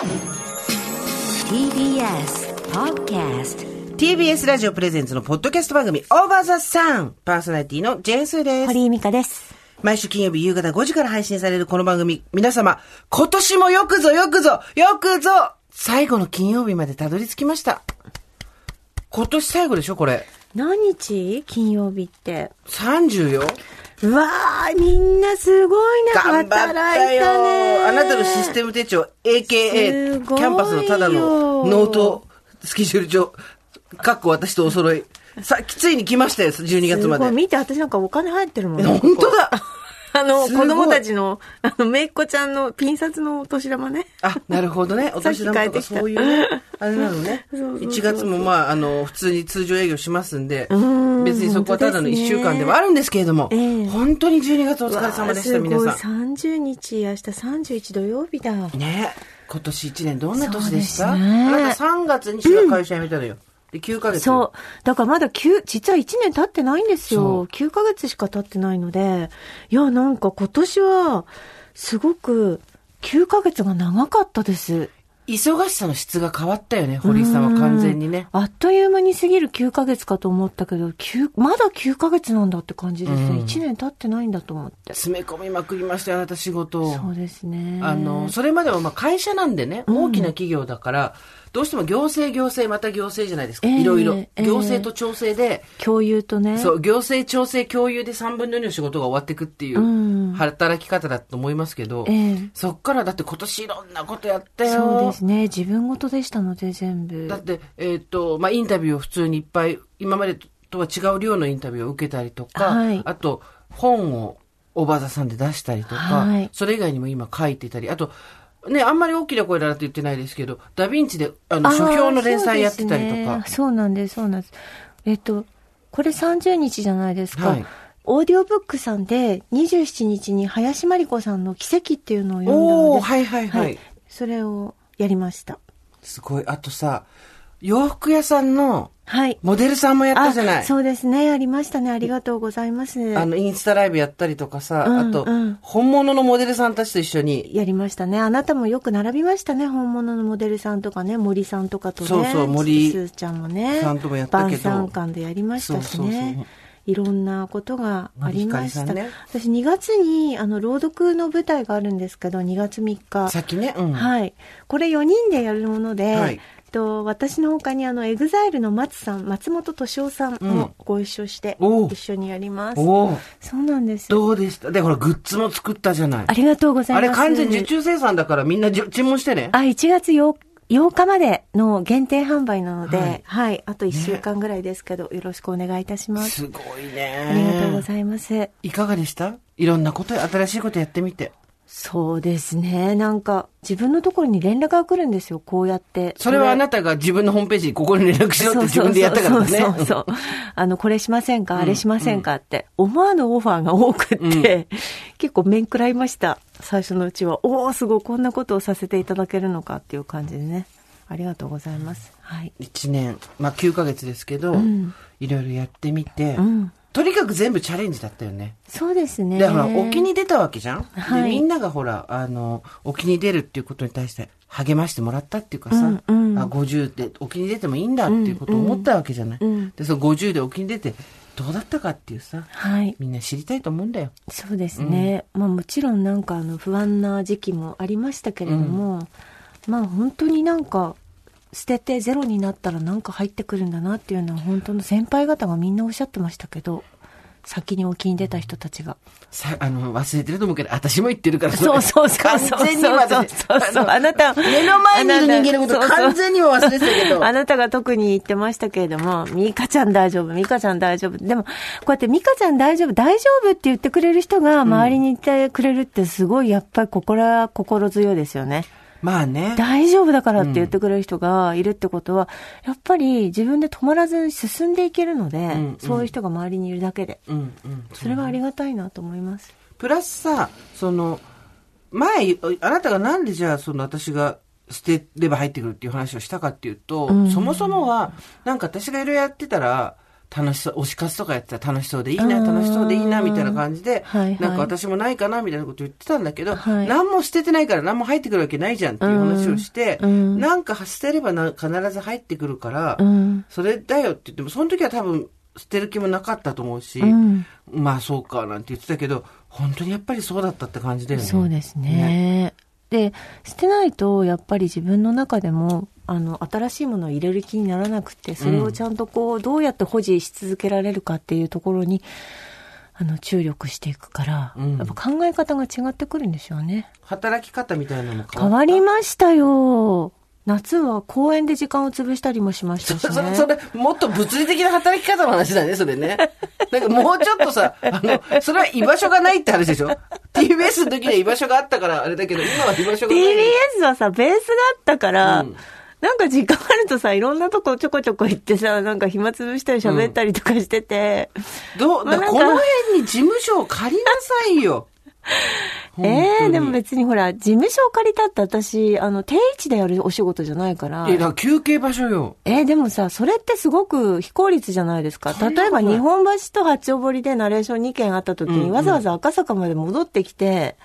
TBS Podcast TBS ラジオプレゼンツのポッドキャスト番組、 OVER THE SUN。パーソナリティのジェーンスーです。堀井美香です。毎週金曜日夕方5時から配信されるこの番組、皆様、今年もよくぞよくぞ、よくぞ、最後の金曜日までたどり着きました。今年最後でしょ、これ。何日？金曜日って。30よ。うわー、みんなすごいね。頑張った働いたよね。あなたのシステム手帳、AKA、キャンパスのただのノート、スケジュール帳、かっこ私とお揃い。さ、ついに来ましたよ、12月ますで。見て、私なんかお金入ってるもんね。本当だあの、子供たちの、あの、めいっ子ちゃんのピン札のお年玉ね。あ、なるほどね。お年玉とかそういうね。あれなのね。そうそうそう1月もまあ、あの、普通に通常営業しますんでん、別にそこはただの1週間ではあるんですけれども、ええ本当に12月お疲れ様でした、皆さん。すごい、30日、明日31土曜日だ。ね今年1年どんな年でした？ねあなた3月にしか会社辞めたのよ。で、9ヶ月。そう。だからまだ9、実は1年経ってないんですそよ。う9ヶ月しか経ってないので、いや、なんか今年は、すごく、9ヶ月が長かったです。忙しさの質が変わったよね、堀井さんは完全にね。あっという間に過ぎる9ヶ月かと思ったけど、9まだ9ヶ月なんだって感じですね。うん1年経ってないんだと思って。詰め込みまくりましたよ、あなた仕事を。そうですね。あの、それまではまあ会社なんでね、大きな企業だから、どうしても行政行政また行政じゃないですか。ええいろいろ。ええ行政と調整で、共有とね。そう、行政調整共有で3分の2の仕事が終わっていくっていううん働き方だと思いますけど、ええそっからだって今年いろんなことやったよ。そうですね。自分事でしたので、全部。だって、えっ、と、まあ、インタビューを普通にいっぱい、今までとは違う量のインタビューを受けたりとか、はいあと、本をおばざさんで出したりとか、はいそれ以外にも今書いてたり、あと、ね、あんまり大きな声だなって言ってないですけど、ダヴィンチで、あの、書評の連載やってたりとかそうね、なんです、そうなんです。えっと、これ30日じゃないですか。はいオーディオブックさんで27日に林真理子さんの奇跡っていうのを読んだので、はいはいはい。それをやりました。すごい。あとさ、洋服屋さんのはい。モデルさんもやったじゃないあそうですね、やりましたね。ありがとうございます。あの、インスタライブやったりとかさ、うんあと、うん本物のモデルさんたちと一緒に、やりましたね。あなたもよく並びましたね。本物のモデルさんとかね、森さんとかとね。そうそう森すーちゃんもね。さんともやったけど晩餐館でやりましたしそうそうそうね。いろんなことがありました。ね私2月に、あの、朗読の舞台があるんですけど、2月3日。さっきね、うん。はい。これ4人でやるもので、はいと私の他にあの、 EXILE の松さん、松本利夫さんもご一緒して、おう一緒にやります。おおそうなんです。どうでした？で、ほら、グッズも作ったじゃないあ。りがとうございます。あれ完全受注生産だからみんな注文してね。あ、1月 8, 8日までの限定販売なので、ははいい、あと1週間ぐらいですけど、よろしくお願いいたします。すごいね。ありがとうございます。いかがでした？いろんなこと、新しいことやってみて。そうですね。なんか、自分のところに連絡が来るんですよ、こうやって。それはあなたが自分のホームページにここに連絡しろって自分でやったからね。そうそうそう。あの、これしませんか？あれしませんか？って、思わぬオファーが多くって、結構面食らいました。最初のうちは。おおすごい、こんなことをさせていただけるのかっていう感じでね。ありがとうございます。はい。一年、まあ9ヶ月ですけど、んいろいろやってみて、うん。とにかく全部チャレンジだったよね。そうですね。で、ほら、沖に出たわけじゃん、はいで、みんながほら、あの、沖に出るっていうことに対して励ましてもらったっていうかさ、うんうんあ、50で沖に出てもいいんだっていうことを思ったわけじゃない、うんうんで、その50で沖に出てどうだったかっていうさ、はい。みんな知りたいと思うんだよ。そうですね。まあもちろんなんかあの不安な時期もありましたけれども、まあ本当になんか捨ててゼロになったらなんか入ってくるんだなっていうのは本当の先輩方がみんなおっしゃってましたけど、先に沖に出た人たちが。さ、あの、忘れてると思うけど、私も言ってるから、そうそうそう完。全に私そうそうそう。あなた、目の前にいる人間のこと完全にも忘れてたけど。あなたが特に言ってましたけれども、ミカちゃん大丈夫、ミカちゃん大丈夫。でも、こうやってミカちゃん大丈夫、大丈夫って言ってくれる人が周りにいてくれるってすごいやっぱり心は心強いですよね。まあね。大丈夫だからって言ってくれる人がいるってことは、やっぱり自分で止まらずに進んでいけるので、んうんそういう人が周りにいるだけで。うんうん。それはありがたいなと思います。プラスさ、その、前、あなたがなんでじゃあ、その私が捨てれば入ってくるっていう話をしたかっていうと、うんそもそもは、なんか私がいろいろやってたら、楽しそう、推し活とかやってたら楽しそうでいいな、楽しそうでいいな、みたいな感じで、はいはい。なんか私もないかな、みたいなこと言ってたんだけど、はい。何も捨ててないから何も入ってくるわけないじゃんっていう話をして、うん。なんか捨てればな必ず入ってくるから、うん。それだよって言っても、その時は多分捨てる気もなかったと思うし、うん。まあそうかなんて言ってたけど、本当にやっぱりそうだったって感じだよね。そうですね。で、捨てないと、やっぱり自分の中でも、あの、新しいものを入れる気にならなくて、それをちゃんとこう、どうやって保持し続けられるかっていうところに、あの、注力していくから、うんやっぱ考え方が違ってくるんでしょうね。働き方みたいなのも変変わりましたよ。夏は公園で時間を潰したりもしましたしそれ、ね。それ、もっと物理的な働き方の話だね、それね。なんかもうちょっとさ、あの、それは居場所がないって話でしょ ?TBS の時には居場所があったからあれだけど、今は居場所がない。TBS はさ、ベースがあったから、うんなんか時間あるとさ、いろんなとこちょこちょこ行ってさ、なんか暇つぶしたり喋ったりとかしてて、どう、まあなんかこの辺に事務所を借りなさいよ。ええ本当にでも別にほら、事務所を借りたって私、あの、定位置でやるお仕事じゃないから。いや、だから休憩場所よ。えーでもさ、それってすごく非効率じゃないですか。例えば日本橋と八丁堀でナレーション2件あった時に、うんうんわざわざ赤坂まで戻ってきて、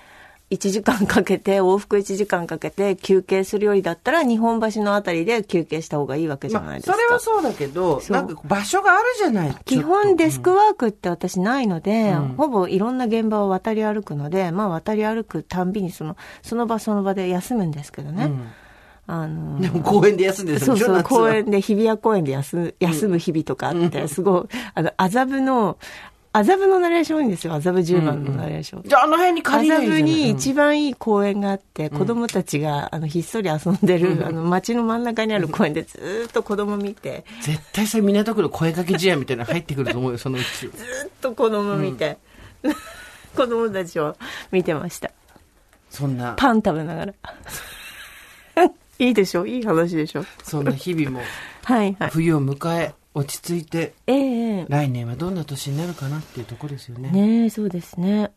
1時間かけて、往復1時間かけて休憩するよりだったら、日本橋のあたりで休憩した方がいいわけじゃないまあ、ですか。それはそうだけど、なんか場所があるじゃない。基本デスクワークって私ないので、うんほぼいろんな現場を渡り歩くので、まあ渡り歩くたんびにその、その場その場で休むんですけどね。うんあのでも公園で休んでるそうそう、公園で、日比谷公園で休む、休む日々とかあって、すごい、あの、麻布の、麻布のナレーション多いんですよ、麻布十番のナレーション。じゃああの辺に借りない麻布に一番。番いい公園があって、子供たちが、あの、ひっそり遊んでる、あの、街の真ん中にある公園でずーっと子供見て、絶対さ、港区の声かけ試合みたいなの入ってくると思うよ、そのうち。ずーっと子供見て、子供たちを見てました。そんな、パン食べながら。いいでしょ？いい話でしょ？そんな日々も、はいはい。冬を迎え、落ち着いて、ええええ来年はどんな年になるかなっていうところですよね。ねえ、そうですね。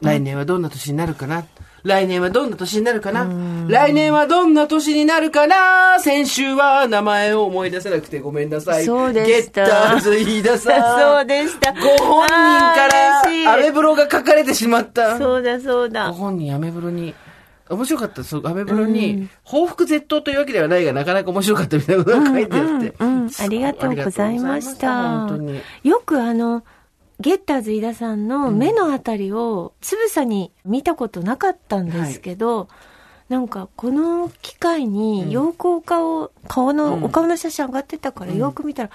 来年はどんな年になるかな？来年はどんな年になるかな？来年はどんな年になるかな？先週は名前を思い出せなくてごめんなさい。そうでしたゲッターズ飯田さん。そうでした。ご本人から、アメブロが書かれてしまった。そうだそうごだ。本人アメブロに、面白かった。そう、アメブロに、報復絶倒というわけではないが、なかなか面白かったみたいなことが書いてあって。うんうんありがとうございました。よくあの、ゲッターズ飯田さんの目のあたりをつぶさに見たことなかったんですけど、なんかこの機会によくお顔、顔の、うん。お顔の写真上がってたからよく見たら、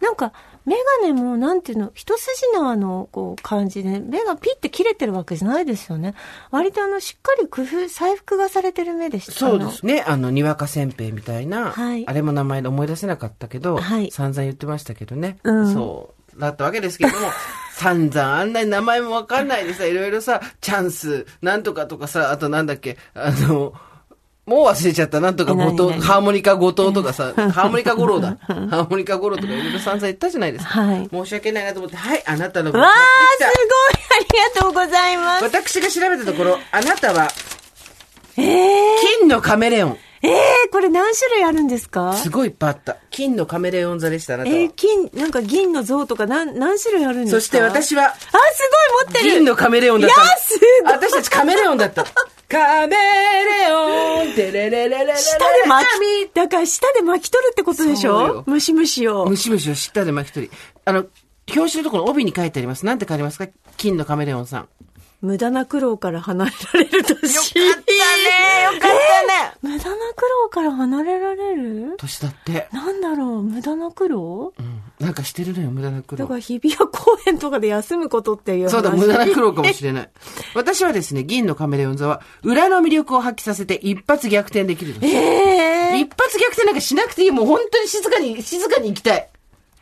なんかメガネもなんていうの、一筋縄のこう感じで、目がピッて切れてるわけじゃないですよね。割とあの、しっかり工夫、細工がされてる目でした。そうですね。あの、にわかせんべいみたいな、はいあれも名前で思い出せなかったけど、はい散々言ってましたけどね。うんそう。だったわけですけども、散々あんなに名前もわかんないでさ、いろいろさ、チャンス、なんとかとかさ、あとなんだっけ、あの、もう忘れちゃった。なんとかえ後藤、ハーモニカ後藤とかさ、ハーモニカ五郎だ。ハーモニカ五郎とかいろいろ散々言ったじゃないですか。はい申し訳ないなと思って、はい、あなたの分わあ、買すごいありがとうございまた。す。私が調べたところ、あなたは、ええ金のカメレオン。ええこれ何種類あるんですか？すごいいっぱいあった。金のカメレオン座でした、あなたは。えー、金、なんか銀の像とか何、何種類あるんですか？そして私は、あ、すごい持ってる銀のカメレオンだったの。いやすごい私たちカメレオンだった。カメレオン、てれれれれれ舌で巻き、だから舌で巻き取るってことでしょ？ムシムシを。ムシムシを知ったで巻き取り。あの、表紙のところの帯に書いてあります。なんて書いてありますか？金のカメレオンさん。無駄な苦労から離れられる年。よかったねよかったね無駄な苦労から離れられる？年だって。なんだろう、無駄な苦労？うん。なんかしてるのよ、無駄な苦労だか。ら日比谷公園とかで休むことっていう話。そうだ、無駄な苦労かもしれない。私はですね、銀のカメレオン座は、裏の魅力を発揮させて一発逆転できる年。ええ一発逆転なんかしなくていい。もう本当に静かに、静かに行きたい。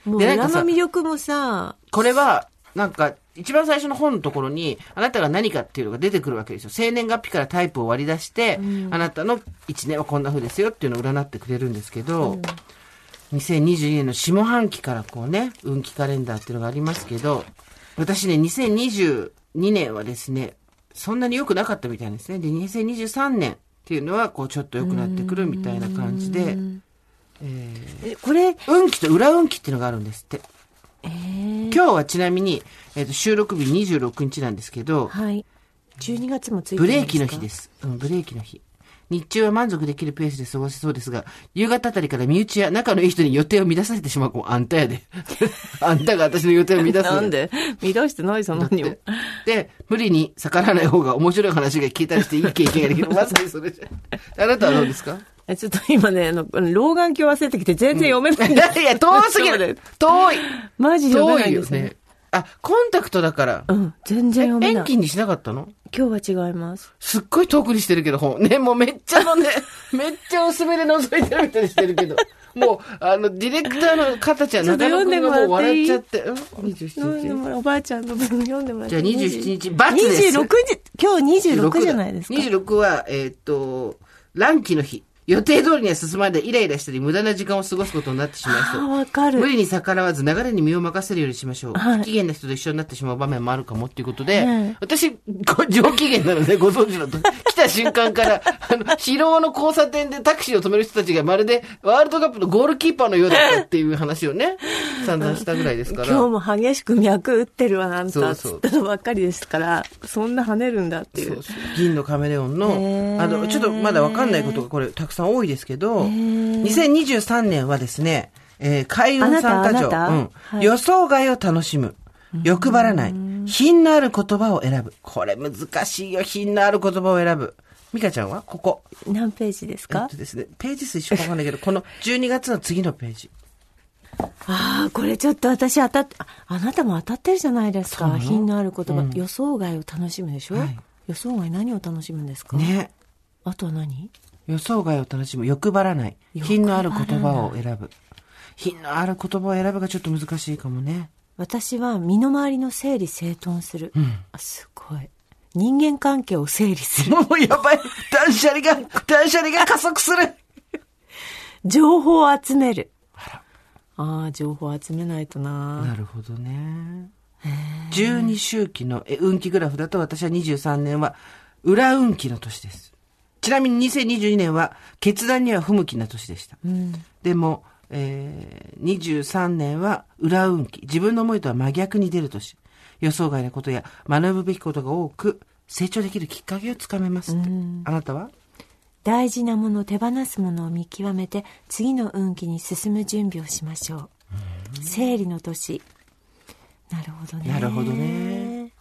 もう裏の魅力もさ、これは、なんか、一番最初の本のところに、あなたが何かっていうのが出てくるわけですよ。生年月日からタイプを割り出して、あなたの一年はこんな風ですよっていうのを占ってくれるんですけど、2022年の下半期からこうね、運気カレンダーっていうのがありますけど、私ね、2022年はですね、そんなに良くなかったみたいですね。で、2023年っていうのは、こう、ちょっと良くなってくるみたいな感じで、えーえこれ、運気と裏運気っていうのがあるんですって。えー、今日はちなみに、えっ、と、収録日26日なんですけど、はい。12月もついてブレーキの日で。す。うん、ブレーキの日。日中は満足できるペースで過ごせそうですが、夕方あたりから身内や仲のいい人に予定を乱されてしまう子、あんたやで。あんたが私の予定を乱す。なんで？乱してないそんなにも。で、無理に逆らわない方が面白い話が聞いたりしていい経験ができる。まさにそれじゃん。あなたはどうですか？えちょっと今ね、あの、老眼鏡忘れてきて全然読めないんだ。いや、遠すぎる 遠いマジ読め遠ないんですねいよね。。あ、コンタクトだから。うん、全然読めない。遠近にしなかったの？今日は違います。すっごい遠くにしてるけど、本。ね、もうめっちゃのね、めっちゃ薄めで覗いてるみたいにしてるけど。もう、あの、ディレクターの方ちゃん、中野くんがもう笑っちゃっ読て。うん ?27 日。おばあちゃんの分読んでもらって。じゃあ27日、罰です。26日、今日26じゃないですか。26は、えーっと、乱気の日。予定通りには進まないでイライラしたり無駄な時間を過ごすことになってしまいそうわかる。無理に逆らわず流れに身を任せるようにしましょう。はい不機嫌な人と一緒になってしまう場面もあるかもっていうことで、はい私、ご上機嫌なのでご存知のと、来た瞬間から、あの、疲労の交差点でタクシーを止める人たちがまるでワールドカップのゴールキーパーのようだったっていう話をね、散々したぐらいですから。今日も激しく脈打ってるわ、あんた。そうそうつったのばっかりですから、そんな跳ねるんだっていう。そうそう銀のカメレオンのあの、ちょっとまだわかんないことがこれたくさん多いですけど、2023年はですね、えー海運参加条、うん。はい。予想外を楽しむ。欲張らない。品のある言葉を選ぶ。これ難しいよ、品のある言葉を選ぶ。ミカちゃんは？ここ。何ページですえっかとですね、ページ数一緒かわかんないけど、この12月の次のページ。ああ、これちょっと私当たっあ、あなたも当たってるじゃないですか。品のある言葉、うん。予想外を楽しむでしょ、はい。予想外何を楽しむんですか？ね。あとは何？予想外を楽しむ。欲張らない。品のある言葉を選ぶ。品のある言葉を選ぶがちょっと難しいかもね。私は身の回りの整理整頓する。うん。あすごい。人間関係を整理する。も うやばい。断捨離が、断捨離が加速する。情報を集める。ああ、情報集めないとな。なるほどね。12周期のえ運気グラフだと私は23年は裏運気の年です。ちなみに2022年は決断には不向きな年でした。うん。でも、えー、23年は裏運気。自分の思いとは真逆に出る年。予想外なことや学ぶべきことが多く、成長できるきっかけをつかめますって。あなたは？大事なもの、手放すものを見極めて、次の運気に進む準備をしましょう。整理の年。なるほどね。なるほどね。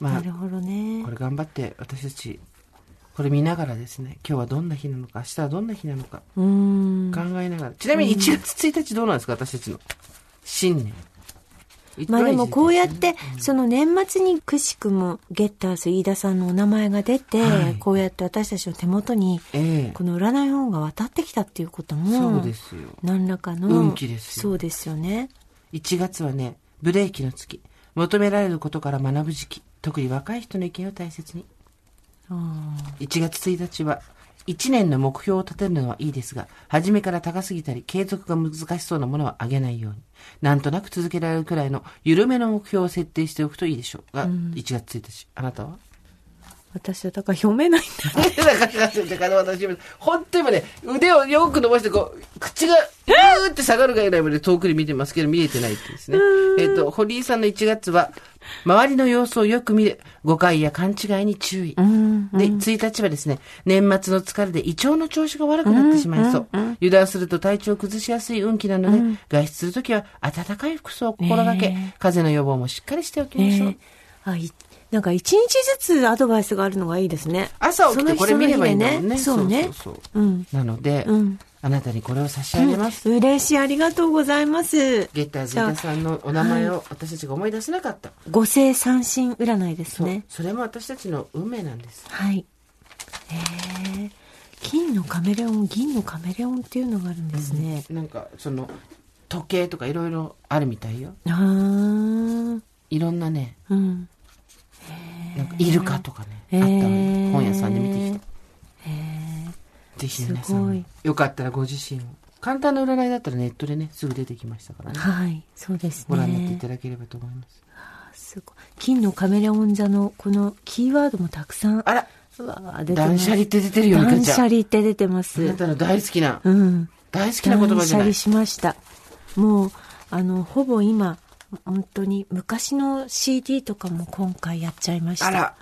まあなる、ほどねこ。れ頑張って私たち、これ見ながらですね、今日はどんな日なのか、明日はどんな日なのか。考えながら。ちなみに1月1日どうなんですか、私たちの。新年。まあでもこうやっうんて、その年末にくしくもゲッターズ飯田さんのお名前が出て、はいこうやって私たちの手元に、ええこの占い本が渡ってきたっていうことも、そうですよ。何らかの、運気ですよそうですよね。1月はね、ブレーキの月。求められることから学ぶ時期。特に若い人の意見を大切に。あ1月1日は、1年の目標を立てるのはいいですが、初めから高すぎたり、継続が難しそうなものは上げないように。なんとなく続けられるくらいの緩めの目標を設定しておくといいでしょうが、1月1日。あなたは？私はだから読めないんだ。だから、だから私も、本当に今ね、腕をよく伸ばして、こう、口が、うーって下がるぐらいまで遠くに見てますけど、見えてないってですね。えっと、堀井さんの1月は、周りの様子をよく見る、誤解や勘違いに注意。うん。で、1日はですね、年末の疲れで胃腸の調子が悪くなってしまいそう。油断すると体調を崩しやすい運気なので、外出するときは暖かい服装を心がけ、ね風邪の予防もしっかりしておきましょう。ねあいなんか一日ずつアドバイスがあるのがいいですね。朝起きてこれ見ればいいんだもんね。その日でねそそう。そううん。なので、うんあなたにこれを差し上げます。嬉しい、ありがとうございます。ゲッターズ飯田さんのお名前を私たちが思い出せなかった。五星三神占いですね。それも私たちの運命なんです。はい。へえ。金のカメレオン、銀のカメレオンっていうのがあるんですね。なんか、その、時計とかいろいろあるみたいよ。ああ。いろんなね、うん。なんかイルカとかね、あったのよ本屋さんで見てきた。ぜひ皆さんよかったらご自身を。簡単な占いだったらネットでね、すぐ出てきましたからね。はい。そうですご覧になっていね。ただければと思います。すごい。金のカメレオン座のこのキーワードもたくさん。あら、うわー出て断捨離って出てるよ、断捨。離って出てまあなす。たの大好きな、うん。大好きな言葉じゃない断捨離。しました。もう、あの、ほぼ今、本当に昔の CD とかも今回やっちゃいました。あら。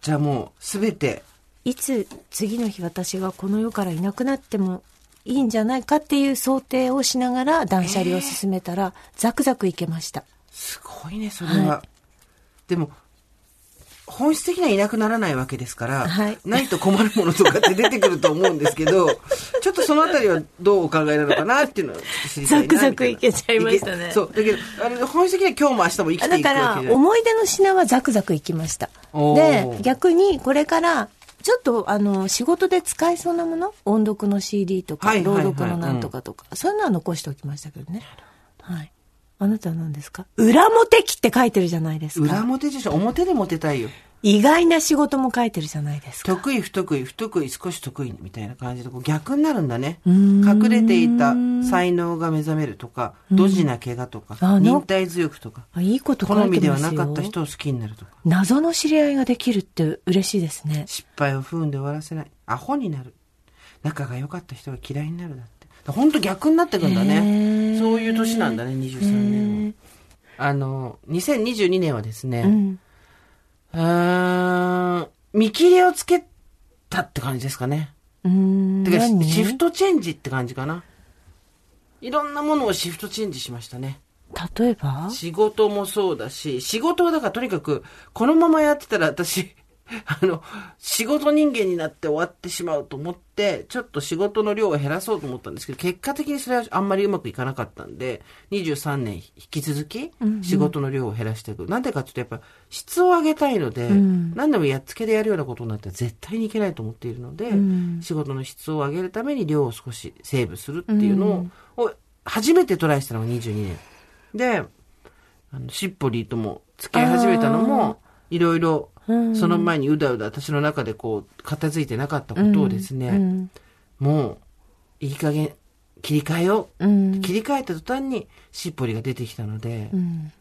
じゃあもう、すべて、いつ次の日私がこの世からいなくなってもいいんじゃないかっていう想定をしながら断捨離を進めたら、ザクザクいけました。すごいね、それは。でも、本質的にはいなくならないわけですから、はい。ないと困るものとかって出てくると思うんですけど、ちょっとそのあたりはどうお考えなのかなっていうのを知りたい。ザクザクいけちゃいましたね。そう。だけど、あれ、本質的には今日も明日も生きていくだから。思い出の品はザクザクいきました。で逆にこれからちょっとあの仕事で使えそうなもの？音読の CD とか、朗読のなんとかとか、そういうのは残しておきましたけどね。はいあなたは何ですか？裏モテ期って書いてるじゃないです裏か表でしょ表でモテたいよ。意外な仕事も書いてるじゃないですか。得意不得意不得意少し得意みたいな感じでこう逆になるんだね。隠れていた才能が目覚めるとかドジな怪我とかあ忍耐強くとかあいいこと書好いみではなかった人を好きになるとか。謎の知り合いができるって嬉しいですね。失敗を不運で終わらせない。アホになる。仲が良かった人が嫌いになるだって本当逆になってくんだへねー。そういう年なんだね23年は。あの2022年はですね、うん。うーん見切りをつけたって感じですかね。うーんてか何？シフトチェンジって感じかな。いろんなものをシフトチェンジしましたね。例えば？仕事もそうだし、仕事はだからとにかく、このままやってたら私、あの、仕事人間になって終わってしまうと思って、ちょっと仕事の量を減らそうと思ったんですけど、結果的にそれはあんまりうまくいかなかったんで、23年引き続き仕事の量を減らしていく。なんでかっていうと、やっぱ質を上げたいので、ん。何でもやっつけでやるようなことになったら絶対にいけないと思っているので、ん。仕事の質を上げるために量を少しセーブするっていうのを、を初めてトライしたのが22年。で、あの、しっぽりーとも付き合い始めたのも、いろいろ、その前にうだうだ私の中でこう、片付いてなかったことをですね、うんもう、いい加減、切り替えよう。うん切り替えた途端に、しっぽりが出てきたので、うん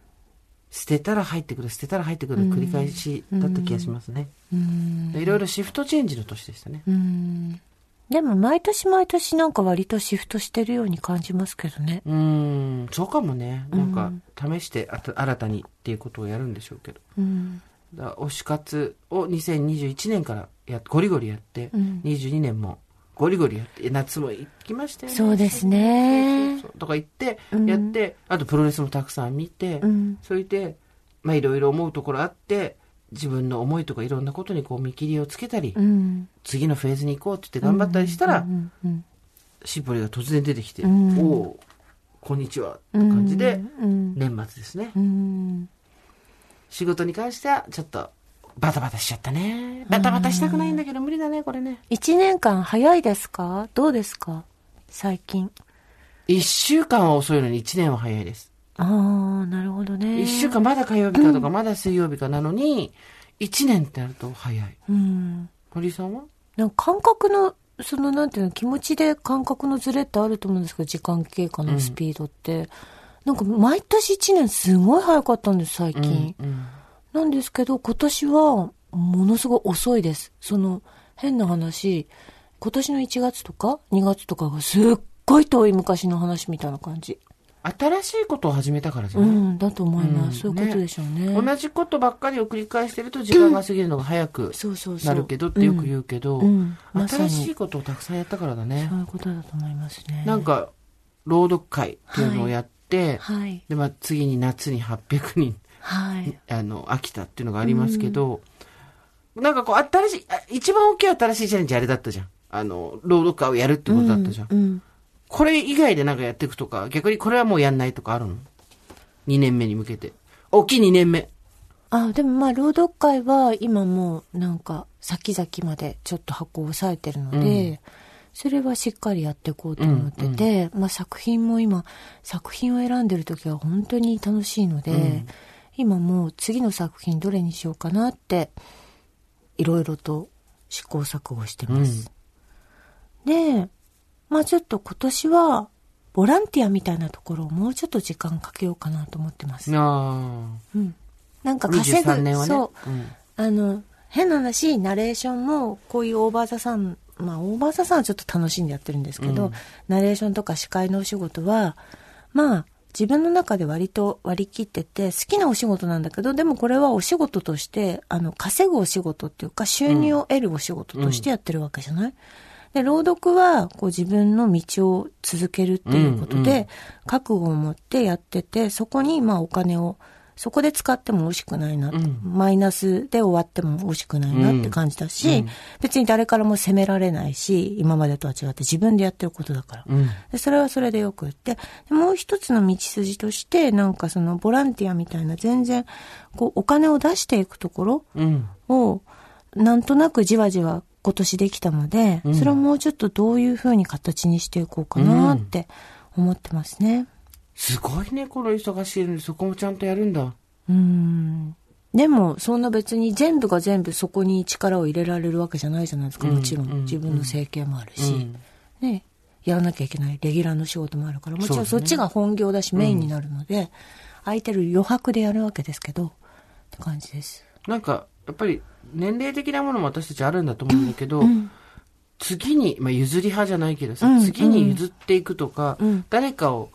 捨てたら入ってくる、捨てたら入ってくる繰り返しだった気がしますね。うんいろいろシフトチェンジの年でしたね。うんでも毎年毎年なんか割とシフトしてるように感じますけどね。うーん、そうかもね。なんか、試して新たにっていうことをやるんでしょうけど。うん。推し活を2021年からやゴリゴリやって、うん22年もゴリゴリやって、夏も行きましたよね。そうですね。とか言って、うんやって、あとプロレスもたくさん見て、うん。それで、まあいろいろ思うところあって、自分の思いとかいろんなことにこう見切りをつけたり、うん。次のフェーズに行こうって言って頑張ったりしたら、うんうんしっぽりが突然出てきて、うんおおこんにちはって感じで、うん。年末ですね。うん。仕事に関しては、ちょっと、バタバタしちゃったね。バタバタしたくないんだけど、無理だね、これね。一年間早いですか？どうですか？最近。一週間は遅いのに一年は早いです。ああ、なるほどね。一週間まだ火曜日かとか、まだ水曜日かなのに、一年ってなると早い。うん。森さんは？なんか感覚の、そのなんていうの、気持ちで感覚のズレってあると思うんですけど、時間経過のスピードって。なんか毎年一年すごい早かったんです、最近。うん。なんですけど、今年はものすごい遅いです。その、変な話、今年の1月とか2月とかがすっごい遠い昔の話みたいな感じ。新しいことを始めたからじゃない、うん、だと思います。うんそういうことでしょうね。同じことばっかりを繰り返してると時間が過ぎるのが早く。なるけどってよく言うけど、新しいことをたくさんやったからだねそ。ういうことだと思いますね。なんか、朗読会っていうのをやって、はい。で、まあ、次に夏に800人、はい。あの、飽きたっていうのがありますけど、なんかこう、新しい、あ一番大きい新しいチャレンジあれだったじゃん。あの、朗読会をやるってことだったじゃん。うん。これ以外でなんかやっていくとか、逆にこれはもうやんないとかあるの ?2 年目に向けて。大きい2年目。あ、でもまあ、朗読会は今もうなんか先々までちょっと箱を押さえてるので、それはしっかりやっていこうと思ってて、まあ作品も今、作品を選んでる時は本当に楽しいので、今もう次の作品どれにしようかなって、いろいろと試行錯誤してます。で、まあちょっと今年は、ボランティアみたいなところをもうちょっと時間かけようかなと思ってます。あうん。なんかあ。稼ぐ。23年はね。そう。うんあの、変な話、ナレーションも、こういうオーバーザさん、まあ、オーバーザさんはちょっと楽しんでやってるんですけど、うん。ナレーションとか司会のお仕事は、まあ、自分の中で割と割り切ってて、好きなお仕事なんだけど、でもこれはお仕事として、あの、稼ぐお仕事っていうか、収入を得るお仕事としてやってるわけじゃない、で、朗読は、こう自分の道を続けるっていうことで、うんうん。覚悟を持ってやってて、そこに、まあお金を、そこで使っても惜しくないなうんマイナスで終わっても惜しくないなって感じだし、うん別に誰からも責められないし、今までとは違って自分でやってることだから。うん。でそれはそれでよくって、でもう一つの道筋として、なんかそのボランティアみたいな全然、こうお金を出していくところうん。を、なんとなくじわじわ今年できたので、うんそれをもうちょっとどういうふうに形にしていこうかなって思ってますね。すごいね、この忙しいのにそこもちゃんとやるんだ。うん。でも、そんな別に全部が全部そこに力を入れられるわけじゃないじゃないですか。うんもちろん。うん自分の生計もあるし。うんね。やらなきゃいけないレギュラーの仕事もあるから、もちろんそっちが本業だし、メインになるので、空いてる余白でやるわけですけど、って感じです。なんか、やっぱり年齢的なものも私たちあるんだと思うんだけど、うん。次に、まあ、譲り派じゃないけどさ、うん次に譲っていくとか、うん誰かを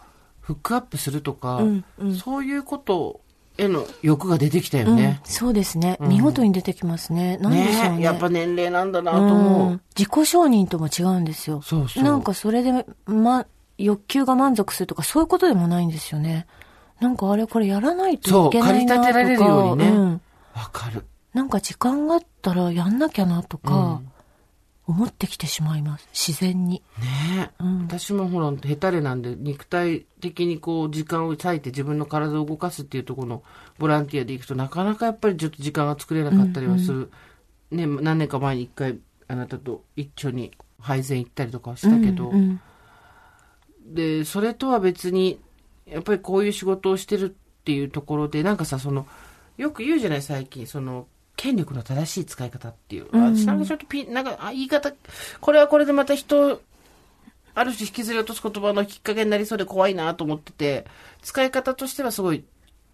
フックアップするとか、うんうんそういうことへの欲が出てきたよね。うんそうですね。うん見事に出てきますね。なんでしょうね。ねやっぱ年齢なんだなと思う。ん自己承認とも違うんですよ。そうそうなんかそれで、ま、欲求が満足するとかそういうことでもないんですよね。なんかあれこれやらないといけないなとか。そう駆り立てられるようにねうんわかる。なんか時間があったらやんなきゃなとか、思ってきてしまいます。自然に。ねえ、うん私もほら、ヘタレなんで、肉体的にこう、時間を割いて自分の体を動かすっていうところのボランティアで行くとなかなかやっぱりちょっと時間が作れなかったりはする。ね、何年か前に一回、あなたと一緒に配膳行ったりとかはしたけど、うんうんで、それとは別に、やっぱりこういう仕事をしてるっていうところで、なんかさ、その、よく言うじゃない、最近、その、権力の正しい使い方っていう。うん。私なんかちょっとピン、なんか、あ、言い方、これはこれでまた人を、ある種引きずり落とす言葉のきっかけになりそうで怖いなと思ってて、使い方としてはすごい、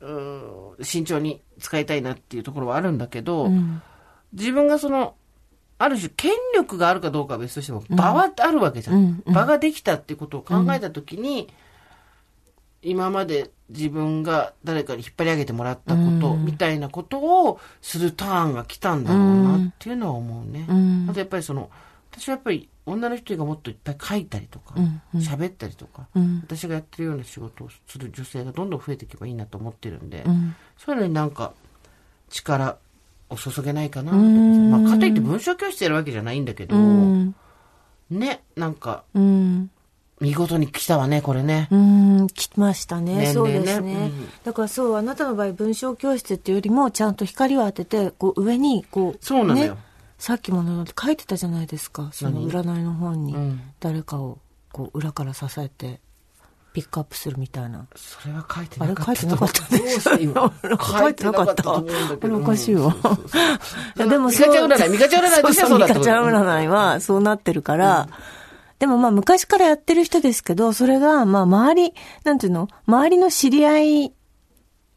うーん慎重に使いたいなっていうところはあるんだけど、うん。自分がその、ある種権力があるかどうかは別としても、場はあるわけじゃん。うん。うん。場ができたっていうことを考えたときに、今まで自分が誰かに引っ張り上げてもらったこと、うん。みたいなことをするターンが来たんだろうなっていうのは思うね。うん。あとやっぱりその、私はやっぱり女の人がもっといっぱい書いたりとかうん。うん、喋、ったりとか、うん。私がやってるような仕事をする女性がどんどん増えていけばいいなと思ってるんで、うん。そういうのになんか力を注げないかなまあ、かといって文章教室やるわけじゃないんだけど、うん。ね、なんかうん見事に来たわね、これね。うん、来ましたね。年そうですね。うんだからそう、あなたの場合、文章教室っていうよりも、ちゃんと光を当てて、こう、上に、こう、そうなのよねさっきもの書いてたじゃないですか。その何占いの本にうん、誰かを、こう、裏から支えて、ピックアップするみたいな。それは書いてあれなかった書いてなかったどうして今書いてなかった。と思うんだけどあれおかしいわ。うんそうそうそういやでもミカちゃん占い、ミカちゃん占いとしてはそうミカちゃん占いはそうなってるから、でもまあ昔からやってる人ですけど、それがまあ周り、なんていうの？周りの知り合い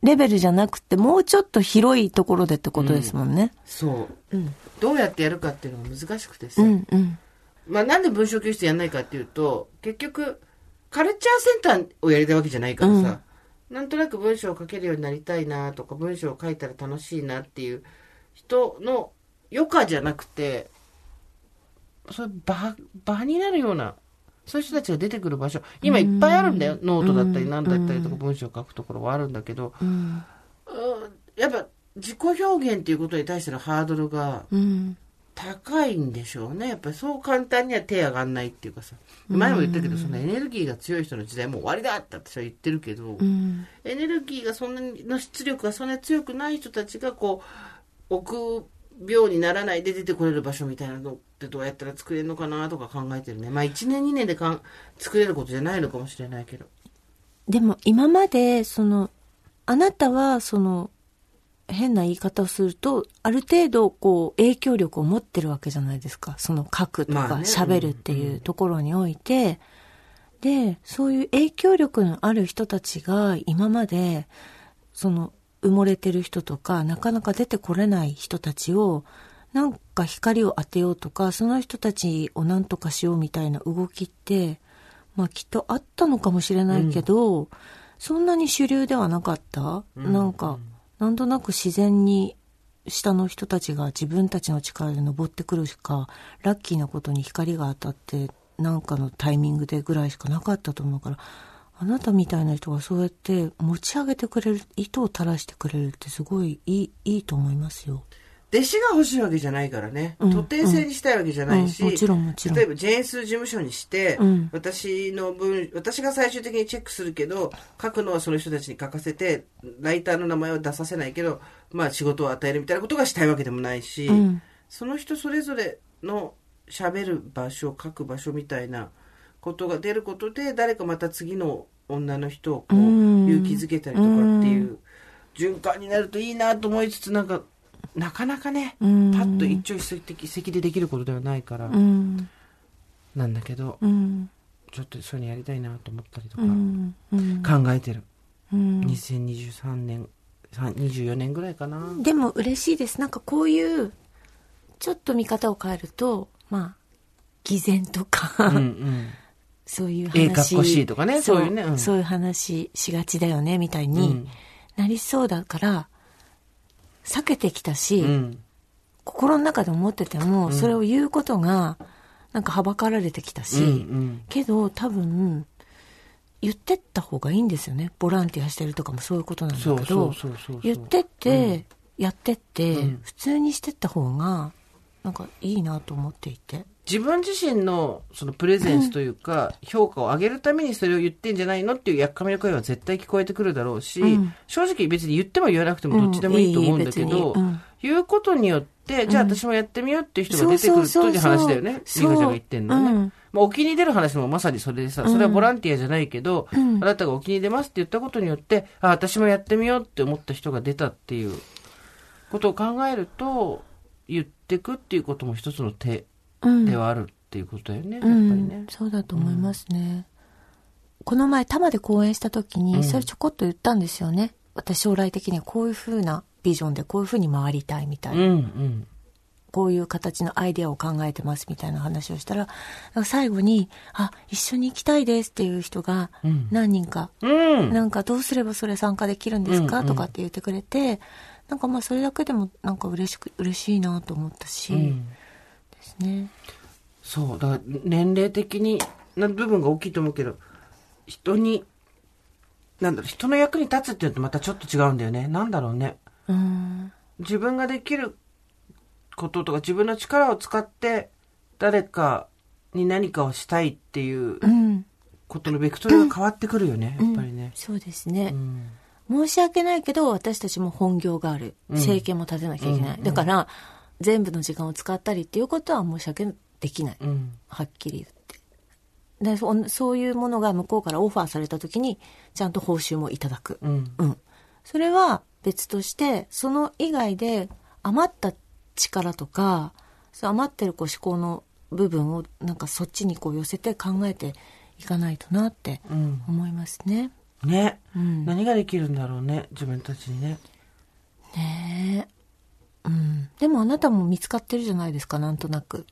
レベルじゃなくて、もうちょっと広いところでってことですもんね。そう。うん。どうやってやるかっていうのが難しくてさ。うん、うん。まあなんで文章教室やんないかっていうと、結局、カルチャーセンターをやりたいわけじゃないからさ、なんとなく文章を書けるようになりたいなとか、文章を書いたら楽しいなっていう人の余暇じゃなくて、そういう場、場になるような、そういう人たちが出てくる場所、今いっぱいあるんだよ。ノートだったり何だったりとか文章を書くところはあるんだけど、うん。うんやっぱ自己表現っていうことに対してのハードルがうん。高いんでしょうね。やっぱりそう簡単には手上がんないっていうかさ。前も言ったけど、そのエネルギーが強い人の時代もう終わりだって私は言ってるけど、うん。エネルギーがそんなにの出力がそんなに強くない人たちがこう、臆病にならないで出てこれる場所みたいなのってどうやったら作れるのかなとか考えてるね。まあ1年2年でかん作れることじゃないのかもしれないけど。でも今まで、その、あなたは、その、変な言い方をすると、ある程度、こう、影響力を持ってるわけじゃないですか。その書くとか喋るっていうところにおいて、で、そういう影響力のある人たちが今まで、その、埋もれてる人とか、なかなか出てこれない人たちを、なんか光を当てようとか、その人たちを何とかしようみたいな動きって、まあきっとあったのかもしれないけど、そんなに主流ではなかった、なんか、なんとなく自然に下の人たちが自分たちの力で登ってくるしか、ラッキーなことに光が当たって、なんかのタイミングでぐらいしかなかったと思うから、あなたみたいな人がそうやって持ち上げてくれる、糸を垂らしてくれるってすごいいい、いいと思いますよ。弟子が欲しいわけじゃないからね。うん。徒弟制にしたいわけじゃないし、うん。もちろんもちろん。例えばジェーンス事務所にして、うん。私の分、私が最終的にチェックするけど、書くのはその人たちに書かせて、ライターの名前は出させないけど、まあ仕事を与えるみたいなことがしたいわけでもないし、うん。その人それぞれの喋る場所、書く場所みたいなことが出ることで、誰かまた次の女の人をこううん。勇気づけたりとかっていう循環になるといいなと思いつつ、なんか、なかなかね、パうんッと一朝一夕でできることではないから、うん、なんだけど、うん、ちょっとそういうのやりたいなと思ったりとか。考えてる。うん2023年、さ24年ぐらいかな。でも嬉しいです。なんかこういう、ちょっと見方を変えると、まあ、偽善とか、うんうん。そういうええ話。かっこしいとかねそういうねうんそういう話しがちだよね、みたいうんになりそうだから、避けてきたし、うん。心の中で思ってても、それを言うことが、なんかはばかられてきたし、うんうんけど多分、言ってった方がいいんですよね。ボランティアしてるとかもそういうことなんだけど、言ってって、やってって、うん普通にしてった方が、なんかいいなと思っていて。自分自身のそのプレゼンスというか、評価を上げるためにそれを言ってんじゃないのっていうやっかみの声は絶対聞こえてくるだろうし、うん。正直別に言っても言わなくてもどっちでもいいと思うんだけうん。いいうん言うことによって、じゃあ私もやってみようっていう人が出てくるという話だよね。リカちゃんが言ってんのね。うん。まあ、沖に出る話もまさにそれでさ、それはボランティアじゃないけど、うん。あなたが沖に出ますって言ったことによって、あ、私もやってみようって思った人が出たっていうことを考えると、言ってくっていうことも一つの手うんではあるっていうことだよね、やっぱうりんね。そうだと思いますね。この前、多摩で講演した時に、うんそれちょこっと言ったんですよね。私将来的にはこういう風なビジョンでこういう風に回りたいみたいな。うんうん。こういう形のアイデアを考えてますみたいな話をしたら、最後に、あ、一緒に行きたいですっていう人がうん何人か、うん。なんかどうすればそれ参加できるんですか、うんうんとかって言ってくれて、なんかまあそれだけでもなんか嬉しく、嬉しいなと思ったし、うんね。そう、だから年齢的にな部分が大きいと思うけど、人に、なんだろう、人の役に立つっていうのとまたちょっと違うんだよね。なんだろうね。うん。自分ができることとか自分の力を使って誰かに何かをしたいっていううん。ことのベクトルが変わってくるよね、やっぱりね。そうですね。うん申し訳ないけど、私たちも本業がある。うん政権も立てなきゃいけない。うんだから、全部の時間を使ったりっていうことは申し訳できない。うん。はっきり言って。でそそういうものが向こうからオファーされた時に、ちゃんと報酬もいただく。うん。うん。それは別として、その以外で余った力とか、余ってるこう思考の部分をなんかそっちにこう寄せて考えていかないとなってうん。思いますね。ね、うん何ができるんだろうね、自分たちにね。ねえ。うん。でもあなたも見つかってるじゃないですか、なんとなく。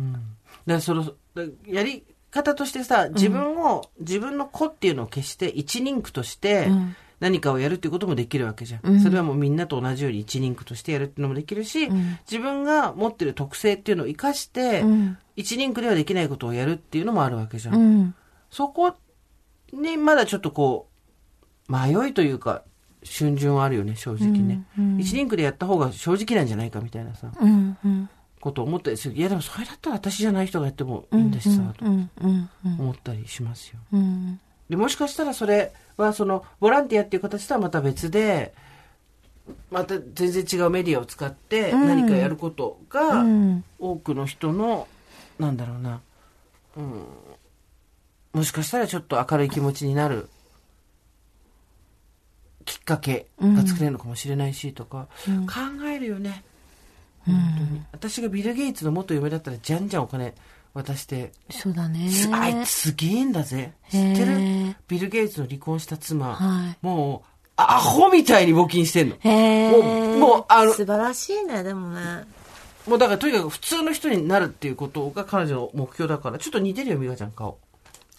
うん。だからその、だやり方としてさ、自分を、自分の子っていうのを決して一人区としてうん何かをやるっていうこともできるわけじゃん。うんそれはもうみんなと同じように一人区としてやるっていうのもできるし、うん自分が持ってる特性っていうのを生かして、うん。一人区ではできないことをやるっていうのもあるわけじゃん。うん。そこにまだちょっとこう、迷いというか、春巡はあるよね、正直ね。うんうん一人区でやった方が正直なんじゃないかみたいなさ、うん。うん。ことを思ったりする。いやでもそれだったら私じゃない人がやってもいいんだしさ、と。思ったりしますよ。うん。で、もしかしたらそれはその、ボランティアっていう形とはまた別で、また全然違うメディアを使ってうん何かやることが、うん。多くの人の、なんだろうな、うん、もしかしたらちょっと明るい気持ちになるきっかけが作れるのかもしれないしとか、うん考えるよね。本当に。私がビル・ゲイツの元嫁だったらじゃんじゃんお金渡して、そうだね。すあいつすげえんだぜ。知ってる？ビル・ゲイツの離婚した妻、はいもう、アホみたいに募金してんの。もうもうあの素晴らしいね、でもね。もうだからとにかく普通の人になるっていうことが彼女の目標だから、ちょっと似てるよ、美香ちゃん顔。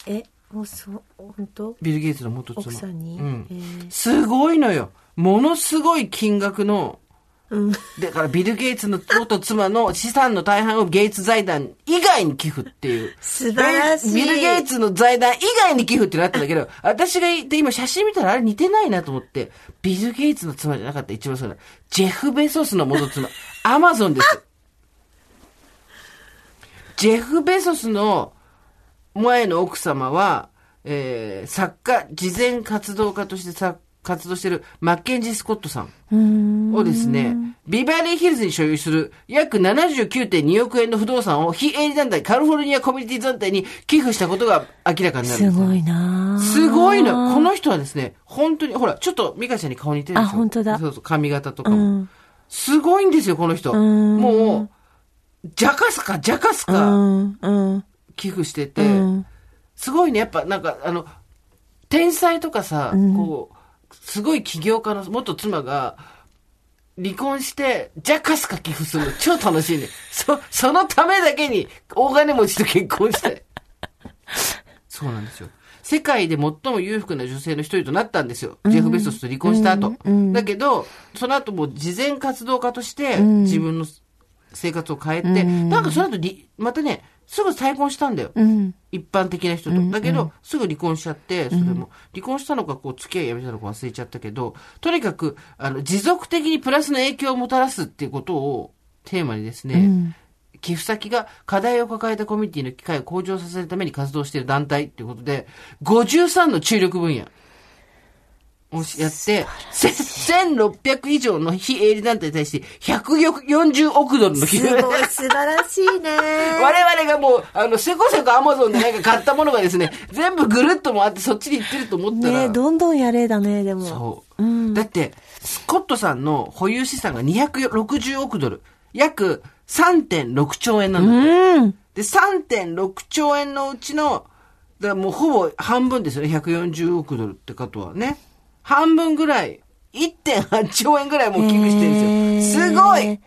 え、おそう本当？ビル・ゲイツの元妻。奥さんに、うんえーすごいのよ。ものすごい金額の、うんだからビル・ゲイツの元妻の資産の大半をゲイツ財団以外に寄付っていう。素晴らしいビル・ゲイツの財団以外に寄付ってなったんだけど、私が言って今写真見たらあれ似てないなと思って、ビル・ゲイツの妻じゃなかった一番そうだ。ジェフ・ベソスの元妻。アマゾンです。ジェフ・ベソスの前の奥様は、えー、作家、慈善活動家としてさ活動しているマッケンジー・スコットさんをですね、ビバリーヒルズに所有する約79.2億円の不動産を非営利団体カリフォルニアコミュニティ団体に寄付したことが明らかになるすよ。すごいなあすごいの。この人はですね、本当に、ほら、ちょっとミカちゃんに顔似てるでしょあ本当だ。そうそう、髪型とかも。うん。すごいんですよ、この人。ん。もう、ジャカすか、ジャカすうか、んうん寄付してて、うんすごいね、やっぱなんか、あの、天才とかさ、こう、すごい起業家の元妻が、離婚して、ジャカスカ寄付するの超楽しいね。そ、そのためだけに、大金持ちと結婚して。そうなんですよ。世界で最も裕福な女性の一人となったんですよ。ジェフ・ベソスと離婚した後。だけど、その後も慈善活動家として、自分の生活を変えて、なんかその後り、またね、すぐ再婚したんだよ。うん。一般的な人と。だけど、すぐ離婚しちゃって、それも、離婚したのか、こう、付き合いやめたのか忘れちゃったけど、とにかく、あの、持続的にプラスの影響をもたらすっていうことをテーマにですね、寄付先が課題を抱えたコミュニティの機会を向上させるために活動している団体っていうことで、53の注力分野をやって、せ1600以上の非営利団体に対して140億ドルの寄付。すごい素晴らしいね 我々がもう、あの、せこせこアマゾンでなんか買ったものがですね、全部ぐるっと回ってそっちに行ってると思ったら。ねどんどんやれだねでもそう、だって、スコットさんの保有資産が260億ドル。約3.6兆円なんだって。うんで、3.6兆円のうちの、だもうほぼ半分ですよね。140億ドルってことはね。半分ぐらい、1.8兆円ぐらいもう寄付してるんですよ。すごい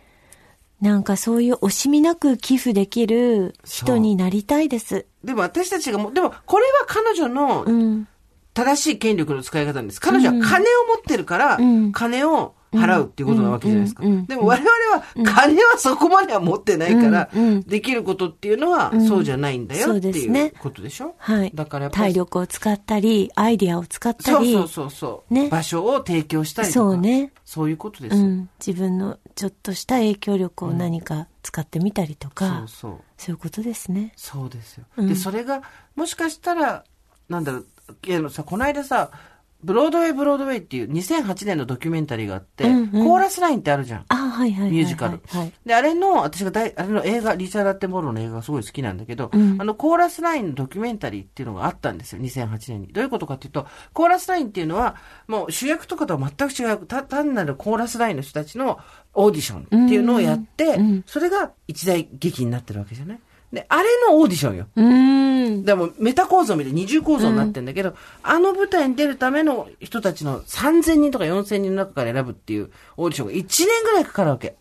なんかそういう惜しみなく寄付できる人になりたいです。でも私たちがもう、でもこれは彼女のうん。正しい権力の使い方なんです。彼女は金を持ってるから、ん金を払うっていうことなわけじゃないですか。うんうんでも我々は金はそこまでは持ってないから、うんうんできることっていうのはそうじゃないんだよっていうことでしょ、はい。だからやっぱり体力を使ったり、アイディアを使ったり。そうそうそうそう、ね場所を提供したりとか。そうね。そういうことですよ。うん。自分のちょっとした影響力を何か使ってみたりとか、そうそう。そういうことですね。そうですよ。うんで、それが、もしかしたら、なんだろう、あのさ、この間さ、ブロードウェイブロードウェイっていう2008年のドキュメンタリーがあって、うんうんコーラスラインってあるじゃん。あはいはいはいはい。ミュージカル。はい。で、あれの、私が大、あれの映画、リチャード・アッテンボーロの映画がすごい好きなんだけど、うんあの、コーラスラインのドキュメンタリーっていうのがあったんですよ、2008年に。どういうことかっていうと、コーラスラインっていうのは、もう主役とかとは全く違う、た単なるコーラスラインの人たちのオーディションっていうのをやって、うんうんそれが一大劇になってるわけじゃない？で、あれのオーディションよ。うーん。でもメタ構造みたいに二重構造になってんだけど、あの舞台に出るための人たちの3000人とか4000人の中から選ぶっていうオーディションが1年ぐらいかかるわけ。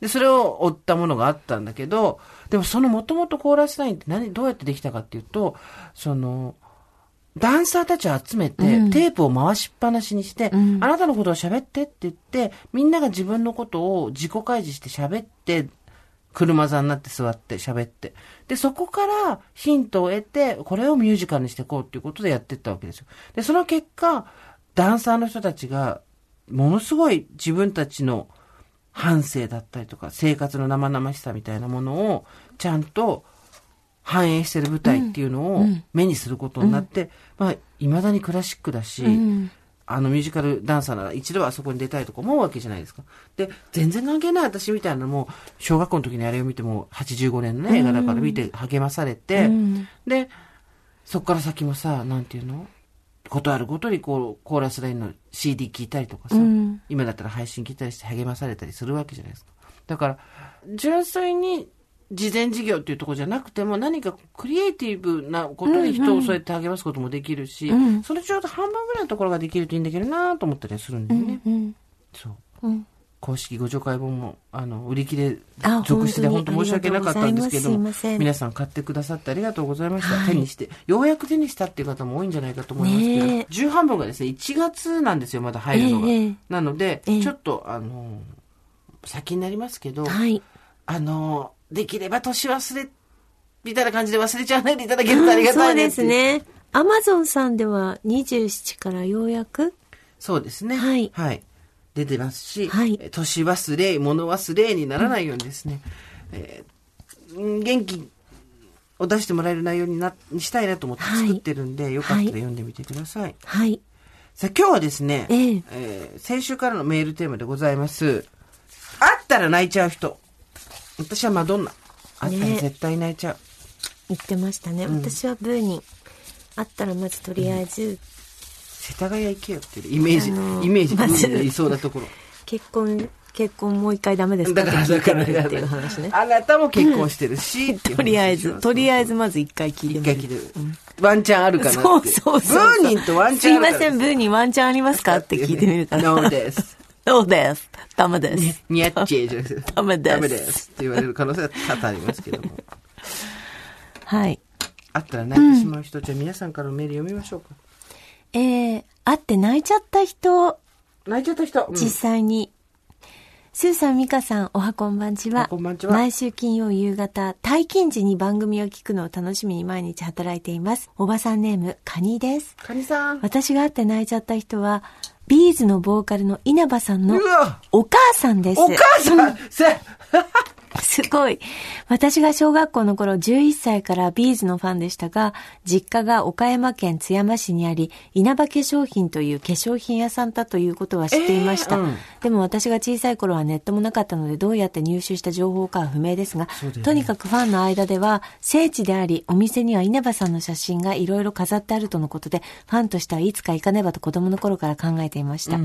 で、それを追ったものがあったんだけど、でもそのもともとコーラスラインって何、どうやってできたかっていうと、その、ダンサーたちを集めて、うんテープを回しっぱなしにして、うんあなたのことを喋ってって言って、みんなが自分のことを自己開示して喋って、車座になって座って喋って。で、そこからヒントを得て、これをミュージカルにしていこうっていうことでやっていったわけですよ。で、その結果、ダンサーの人たちが、ものすごい自分たちの反省だったりとか、生活の生々しさみたいなものを、ちゃんと反映してる舞台っていうのを目にすることになって、まあ、未だにクラシックだし、うんあのミュージカルダンサーなら一度はあそこに出たいとか思うわけじゃないですか。で、全然関係ない私みたいなのも、小学校の時にあれを見ても、85年のね、映画だから見て励まされて、うんで、そこから先もさ、なんていうの？ことあるごとにこう、コーラスラインの CD 聞いたりとかさ、うん今だったら配信聞いたりして励まされたりするわけじゃないですか。だから、純粋に事前事業っていうところじゃなくても何かクリエイティブなことに人をそうやって励ますこともできるし、うんそれちょうど半分ぐらいのところができるといいんだけどなと思ったりはするんだよね。うんそう。うん公式ご助会本も、あの、売り切れあ続出で本当申し訳なかったんですけど皆さん買ってくださってありがとうございました。はい手にして、ようやく手にしたっていう方も多いんじゃないかと思いますけど、ねえ重版本がですね、1月なんですよ、まだ入るのが。ええなので、ええちょっと、あの、先になりますけど、はい。あの、できれば年忘れ、みたいな感じで忘れちゃわないでいただけるとありがたいねってそうです。ね。アマゾンさんでは27からようやく？そうですね。はい出てますし、はいえ年忘れ、物忘れにならないようにですね、えーうん元気を出してもらえる内容になにしたいなと思ってはい作ってるんで、よかったら読んでみてください。はい。さあ今日はですね、えええー先週からのメールテーマでございます。会ったら泣いちゃう人。私はマドンナ。会ったらね絶対泣いちゃう。言ってましたね。私はブーに会ったらまずとりあえず、世田谷行けよっていうイメージ、イメージまずでいそうなところ。結婚、結婚もう一回ダメですか？だから、だから、っていう話ね。あなたも結婚してるし、う 話とりあえず、とりあえずまず一回聞いてみる。一回聞いてる。ワンチャンあるかなって。そうそうそう。ブーニンとワンチャンあるからすいません、ブーニンワンチャンありますか？って聞いてみるから。ノーです。そうです。ダメです。ニャッチェーじゃなくてダメですダメです。って言われる可能性は多々ありますけども。はい。あったら泣いてしまう人、じゃあ皆さんからのメール読みましょうか。えー、会って泣いちゃった人、泣いちゃった人。うん実際に。スーさん、ミカさん、おはこんばんちはこんばんちは毎週金曜夕方、退勤時に番組を聞くのを楽しみに毎日働いています。おばさんネーム、カニです。カニさん。私が会って泣いちゃった人は、ビーズのボーカルの稲葉さんのお母さんです。お母さん。せすごい。私が小学校の頃11歳からビーズのファンでしたが、実家が岡山県津山市にあり、稲葉化粧品という化粧品屋さんだということは知っていました。えーうんでも私が小さい頃はネットもなかったのでどうやって入手した情報かは不明ですが、ねとにかくファンの間では聖地であり、お店には稲葉さんの写真がいろいろ飾ってあるとのことで、ファンとしてはいつか行かねばと子供の頃から考えていました。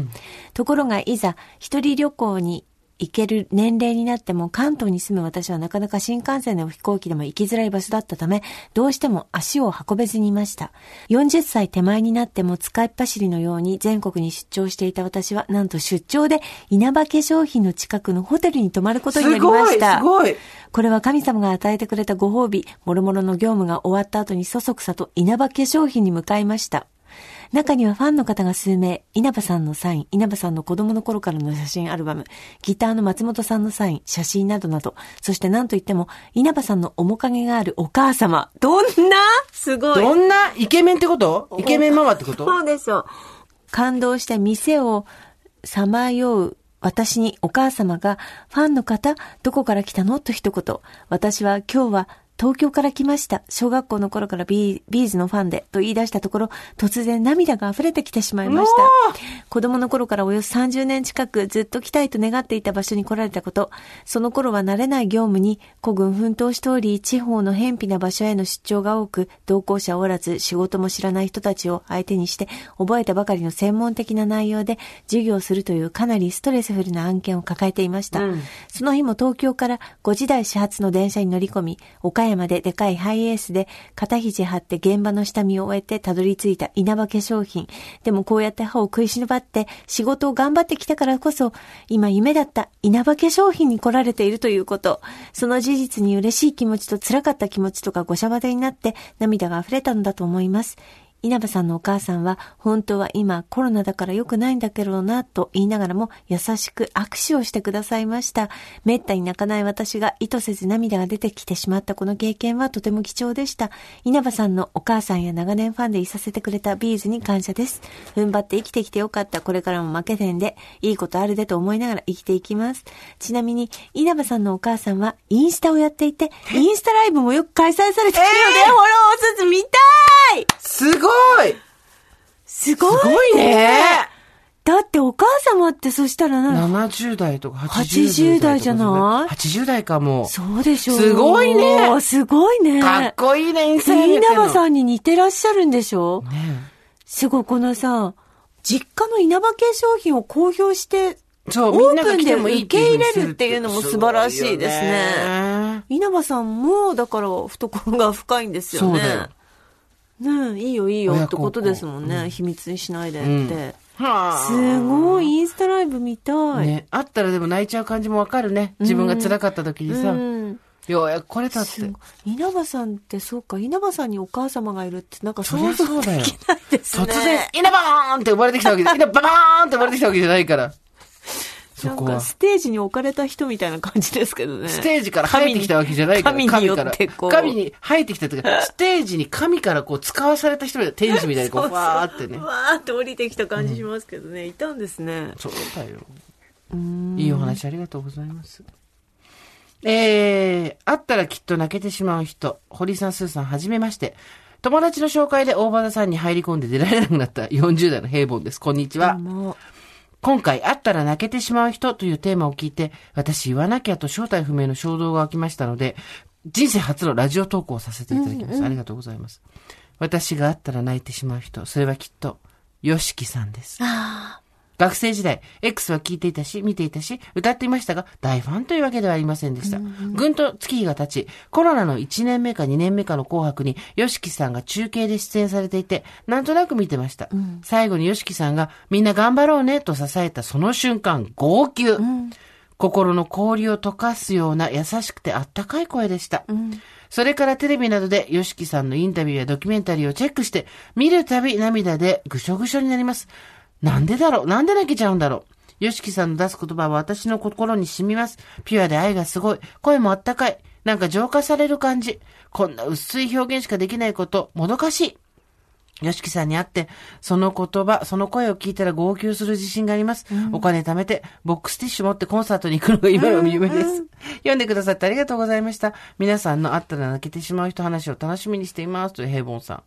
ところがいざ一人旅行に行ける年齢になっても関東に住む私はなかなか新幹線でも飛行機でも行きづらい場所だったため、どうしても足を運べずにいました。40歳手前になっても使いっ走りのように全国に出張していた私は、なんと出張で稲葉化粧品の近くのホテルに泊まることになりました。すごいすごいこれは神様が与えてくれたご褒美、諸々の業務が終わった後にそそくさと稲葉化粧品に向かいました。中にはファンの方が数名、稲葉さんのサイン、稲葉さんの子供の頃からの写真アルバム、ギターの松本さんのサイン、写真などなど、そして何といっても、稲葉さんの面影があるお母様。どんな？すごい。どんなイケメンってこと？イケメンママってこと？そうでしょう。感動して店をさまよう私にお母様が、ファンの方、どこから来たの？と一言。私は今日は東京から来ました。小学校の頃からビービーズのファンで、と言い出したところ、突然涙が溢れてきてしまいました。子供の頃からおよそ30年近くずっと来たいと願っていた場所に来られたこと、その頃は慣れない業務に孤軍奮闘しており、地方の偏僻な場所への出張が多く、同行者おらず仕事も知らない人たちを相手にして、覚えたばかりの専門的な内容で授業するというかなりストレスフルな案件を抱えていました。その日も東京から5時台始発の電車に乗り込み、岡山ででかいハイエースで肩肘張って現場の下見を終えてたどり着いた稲葉化粧品。でもこうやって歯を食いしばって仕事を頑張ってきたからこそ、今夢だった稲葉化粧品に来られているということ。その事実に嬉しい気持ちと辛かった気持ちとかごしゃばでになって涙が溢れたのだと思います。稲葉さんのお母さんは、本当は今コロナだから良くないんだけどな、と言いながらも優しく握手をしてくださいました。めったに泣かない私が意図せず涙が出てきてしまったこの経験はとても貴重でした。稲葉さんのお母さんや長年ファンでいさせてくれたビーズに感謝です。踏ん張って生きてきてよかった。これからも負けてんで、いいことあるでと思いながら生きていきます。ちなみに、稲葉さんのお母さんはインスタをやっていて、インスタライブもよく開催されているので、フォローをつつ見たいすごいすごいすごいねだってお母様ってそしたらな、70代とか80 80代じゃない ?80 代かも。そうでしょう。すごいねすごいね。かっこいいね、インスタで稲葉さん。んに似てらっしゃるんでしょ？ねすごい、このさ、実家の稲葉化粧品を公表して、そう、オープンでもいい受け入れるっていうのも素晴らしいですね。ね稲葉さんも、だから、懐が深いんですよね。ねえ、いいよいいよってことですもんね。秘密にしないでって。はあすごい、インスタライブ見たい。ね。あったらでも泣いちゃう感じもわかるね。自分が辛かった時にさ、うん。ようやく来れたって稲葉さんってそうか、稲葉さんにお母様がいるって、なんか想像そうだよできないですね。突然、稲葉ーンって生まれてきたわけで、稲葉バーンって生まれてきたわけじゃないから。そこは。なんかステージに置かれた人みたいな感じですけどね。ステージから生えてきたわけじゃないから。神によってこう。神に生えてきたというか、ステージに神からこう使わされた人みたいな、天使みたいにこう、そうそうわーってね。わーって降りてきた感じしますけどね。いたんですね。そうだよ。うんいいお話ありがとうございます。えー、会ったらきっと泣けてしまう人。堀さん、スーさん、はじめまして。友達の紹介で大場田さんに入り込んで出られなくなった40代の平凡です。こんにちは。も今回、会ったら泣けてしまう人というテーマを聞いて、私言わなきゃと正体不明の衝動が起きましたので、人生初のラジオ投稿をさせていただきます。ありがとうございます。私が会ったら泣いてしまう人、それはきっと、ヨシキさんです。あ学生時代、X は聞いていたし、見ていたし、歌っていましたが、大ファンというわけではありませんでした。ぐんと月日が経ち、コロナの1年目か2年目かの紅白に、ヨシキさんが中継で出演されていて、なんとなく見てました。最後にヨシキさんが、みんな頑張ろうね、と支えたその瞬間、号泣。心の氷を溶かすような優しくてあったかい声でした。それからテレビなどで、ヨシキさんのインタビューやドキュメンタリーをチェックして、見るたび涙でぐしょぐしょになります。なんでだろう？なんで泣けちゃうんだろう？ヨシキさんの出す言葉は私の心に染みます。ピュアで愛がすごい。声もあったかい。なんか浄化される感じ。こんな薄い表現しかできないこと、もどかしい。ヨシキさんに会って、その言葉、その声を聞いたら号泣する自信があります。お金貯めて、ボックスティッシュ持ってコンサートに行くのが今の夢です。読んでくださってありがとうございました。皆さんの会ったら泣けてしまう人話を楽しみにしています。という平凡さん。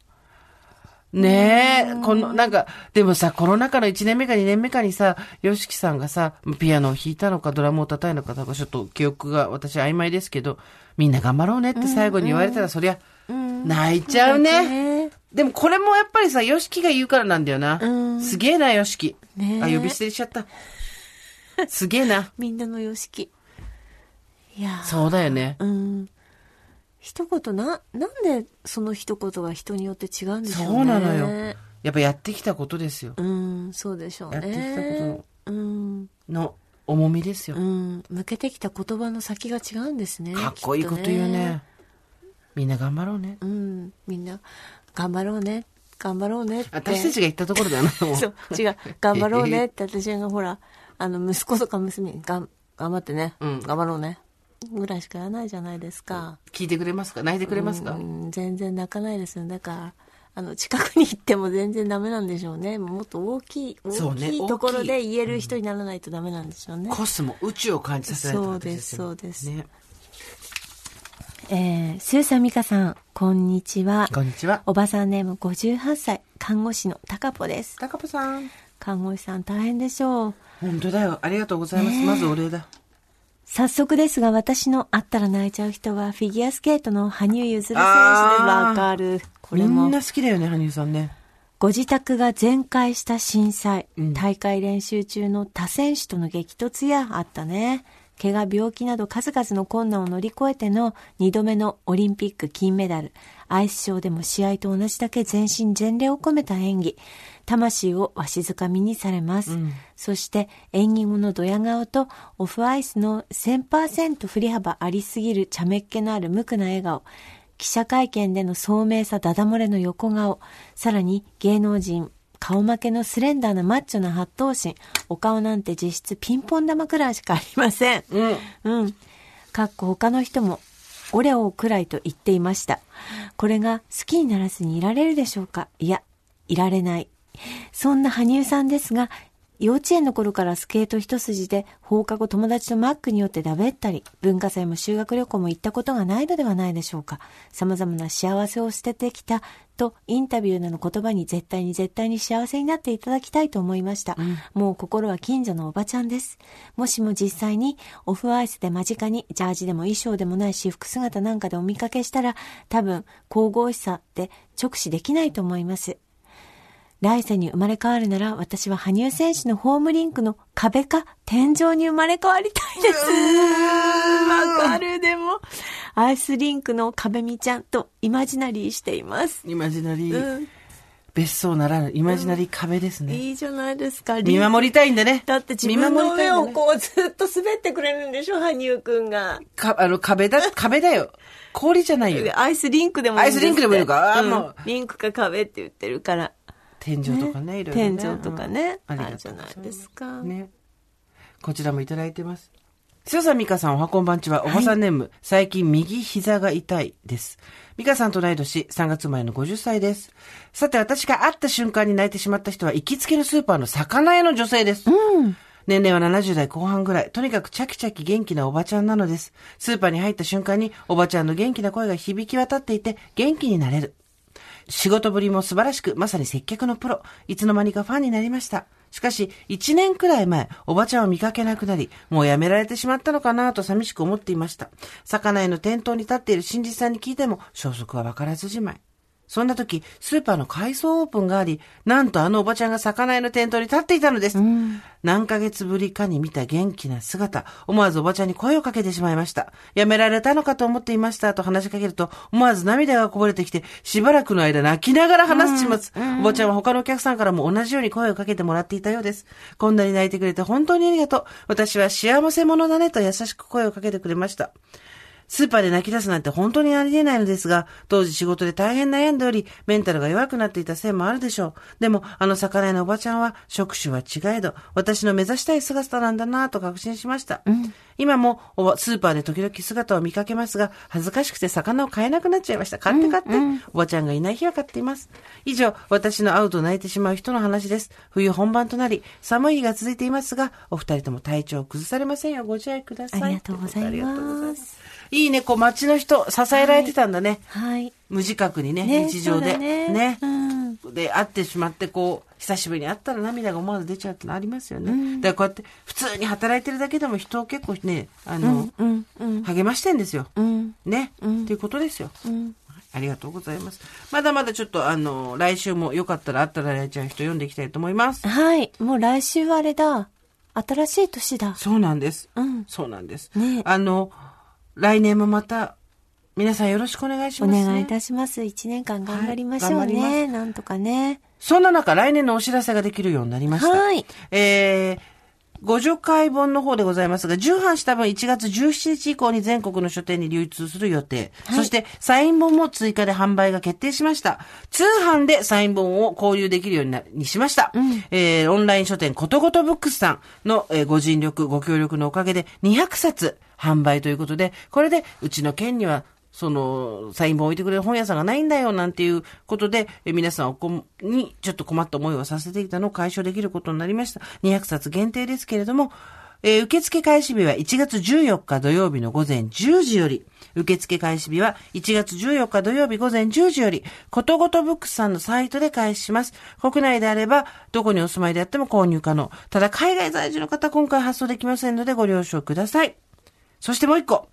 ねえ、この、なんか、でもさ、コロナ禍の1年目か2年目かにさ、ヨシキさんがさ、ピアノを弾いたのか、ドラムを叩いたのか、なんかちょっと記憶が私曖昧ですけど、みんな頑張ろうねって最後に言われたら、そりゃ、泣いちゃうね。ねでもこれもやっぱりさ、ヨシキが言うからなんだよな。うんすげえな、ヨシキ。あ、呼び捨てしちゃった。すげえな。みんなのよしき。いやーそうだよね。うん。一言な、なんでその一言が人によって違うんでしょうね。そうなのよ。やっぱやってきたことですよ。うん、そうでしょうね。やってきたことうん。の重みですよう。ん。向けてきた言葉の先が違うんですね。かっこいいこと言うね。みんな頑張ろうね。うん。みんな、頑張ろうね。頑張ろうねって。私たちが言ったところだよな、もう。そう、違う。頑張ろうねって私がほら、あの、息子とか娘に、がん、頑張ってね。うん頑張ろうね。ぐらいしかやらないじゃないですか。聞いてくれますか？泣いてくれますか？うん、全然泣かないですよ。だから、あの、近くに行っても全然ダメなんでしょうね。もっと大きい、大きいところで言える人にならないとダメなんでしょうね。コスモ、宇宙を感じさせられたそう形です、よそうです。ね。えー、スーさん、ミカさん、こんにちは。こんにちは。おばさんネーム58歳、看護師の高子です。高子さん。看護師さん大変でしょう。本当だよ。ありがとうございます。ねえまずお礼だ。早速ですが、私の会ったら泣いちゃう人は、フィギュアスケートの羽生結弦選手でわかる。これもみんな。好きだよね、羽生さんね。ご自宅が全壊した震災、うん大会練習中の他選手との激突やあったね。怪我、病気など数々の困難を乗り越えての2度目のオリンピック金メダル。アイスショーでも試合と同じだけ全身全霊を込めた演技。魂をわしづかみにされます。うんそして演技後のドヤ顔とオフアイスの1000%振り幅ありすぎる茶目っ気のある無垢な笑顔。記者会見での聡明さダダ漏れの横顔。さらに芸能人顔負けのスレンダーなマッチョな八頭身。お顔なんて実質ピンポン玉くらいしかありません。うん。うん。かっこ他の人も、オレオくらいと言っていました。これが好きにならずにいられるでしょうか？いや、いられない。そんな羽生さんですが、幼稚園の頃からスケート一筋で放課後友達とマックによってだべったり、文化祭も修学旅行も行ったことがないのではないでしょうか。様々な幸せを捨ててきたとインタビューでの言葉に絶対に絶対に幸せになっていただきたいと思いました。もう心は近所のおばちゃんです。もしも実際にオフアイスで間近にジャージでも衣装でもない私服姿なんかでお見かけしたら多分神々しさって直視できないと思います。来世に生まれ変わるなら、私は羽生選手のホームリンクの壁か天井に生まれ変わりたいです。わかる、でも。アイスリンクの壁見ちゃんとイマジナリーしています。イマジナリー。うん。別荘ならぬイマジナリー壁ですね。いいじゃないですか。見守りたいんだね。だって自分の上をこうずっと滑ってくれるんでしょ、羽生くんが。か、あの、壁だ、壁だよ。氷じゃないよ。アイスリンクでもいいアイスリンクでもいいのかうんもうリンクか壁って言ってるから。天井とかね、いろいろ、ね。天井とかね。うんあるじゃないですか。ね。こちらもいただいてます。強さみかさん、おはこんばんちは、おばさんネーム、最近右膝が痛いです。みかさんと同い年、3月生まれの50歳です。さて、私が会った瞬間に泣いてしまった人は、行きつけのスーパーの魚屋の女性です。年齢は70代後半ぐらい、とにかくチャキチャキ元気なおばちゃんなのです。スーパーに入った瞬間に、おばちゃんの元気な声が響き渡っていて、元気になれる。仕事ぶりも素晴らしく、まさに接客のプロ。いつの間にかファンになりました。しかし、一年くらい前、おばちゃんを見かけなくなり、もうやめられてしまったのかなと寂しく思っていました。魚への店頭に立っている新人さんに聞いても、消息はわからずじまい。そんな時、スーパーの改装オープンがあり、なんとあのおばちゃんが魚屋の店頭に立っていたのです。何ヶ月ぶりかに見た元気な姿、思わずおばちゃんに声をかけてしまいました。やめられたのかと思っていましたと話しかけると、思わず涙がこぼれてきて、しばらくの間泣きながら話します。おばちゃんは他のお客さんからも同じように声をかけてもらっていたようです。こんなに泣いてくれて本当にありがとう。私は幸せ者だねと優しく声をかけてくれました。スーパーで泣き出すなんて本当にありえないのですが、当時仕事で大変悩んでおり、メンタルが弱くなっていたせいもあるでしょう。でも、あの魚屋のおばちゃんは、職種は違えど、私の目指したい姿なんだなぁと確信しました。今もおば、スーパーで時々姿を見かけますが、恥ずかしくて魚を買えなくなっちゃいました。買って買って。おばちゃんがいない日は買っています。以上、私の会うと泣いてしまう人の話です。冬本番となり、寒い日が続いていますが、お二人とも体調を崩されませんようご自愛ください。ありがとうございますい。いいね、こう街の人、支えられてたんだね。はい。無自覚にね、ね日常で。ねねうんで、会ってしまって、こう、久しぶりに会ったら涙が思わず出ちゃうってのありますよね。だからこうやって、普通に働いてるだけでも人を結構ね、あの、うん、うん、励ましてんですよ。うん。ね、っていうことですよ。んありがとうございます。まだまだちょっとあの、来週もよかったらあったらやっちゃう人読んでいきたいと思います。はい。もう来週はあれだ。新しい年だ。そうなんです。うんそうなんです。ねあの、来年もまた、皆さんよろしくお願いしおます、ね。願いいたします。一年間頑張りましょうはい。なんとかね。そんな中、来年のお知らせができるようになりました。はい。えー、ご助会本の方でございますが、重版した分1月17日以降に全国の書店に流通する予定。そして、サイン本も追加で販売が決定しました。通販でサイン本を購入できるようになにしました。えー、オンライン書店ことごとブックスさんの、えーご尽力、ご協力のおかげで200冊販売ということで、これでうちの県にはその、サイン本置いてくれる本屋さんがないんだよ、なんていうことで、え皆さんおこにちょっと困った思いをさせていたのを解消できることになりました。200冊限定ですけれども、えー受付開始日は1月14日土曜日の午前10時より、受付開始日は1月14日土曜日午前10時より、ことごとブックスさんのサイトで開始します。国内であれば、どこにお住まいであっても購入可能。ただ、海外在住の方、今回発送できませんのでご了承ください。そしてもう一個。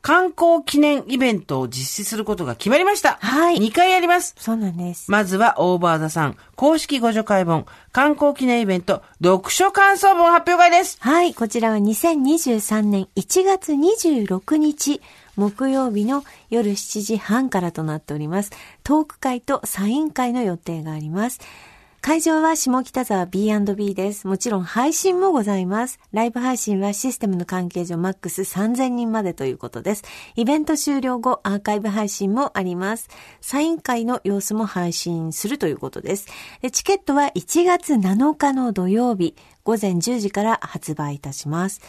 観光記念イベントを実施することが決まりました。はい2回やります。そうなんです。まずは、オーバーザさん、公式ご助会本、観光記念イベント、読書感想文発表会です。はい、こちらは2023年1月26日、木曜日の夜7時半からとなっております。トーク会とサイン会の予定があります。会場は下北沢 B&B です。もちろん配信もございます。ライブ配信はシステムの関係上マックス3000人までということです。イベント終了後アーカイブ配信もあります。サイン会の様子も配信するということです。でチケットは1月7日の土曜日午前10時から発売いたします。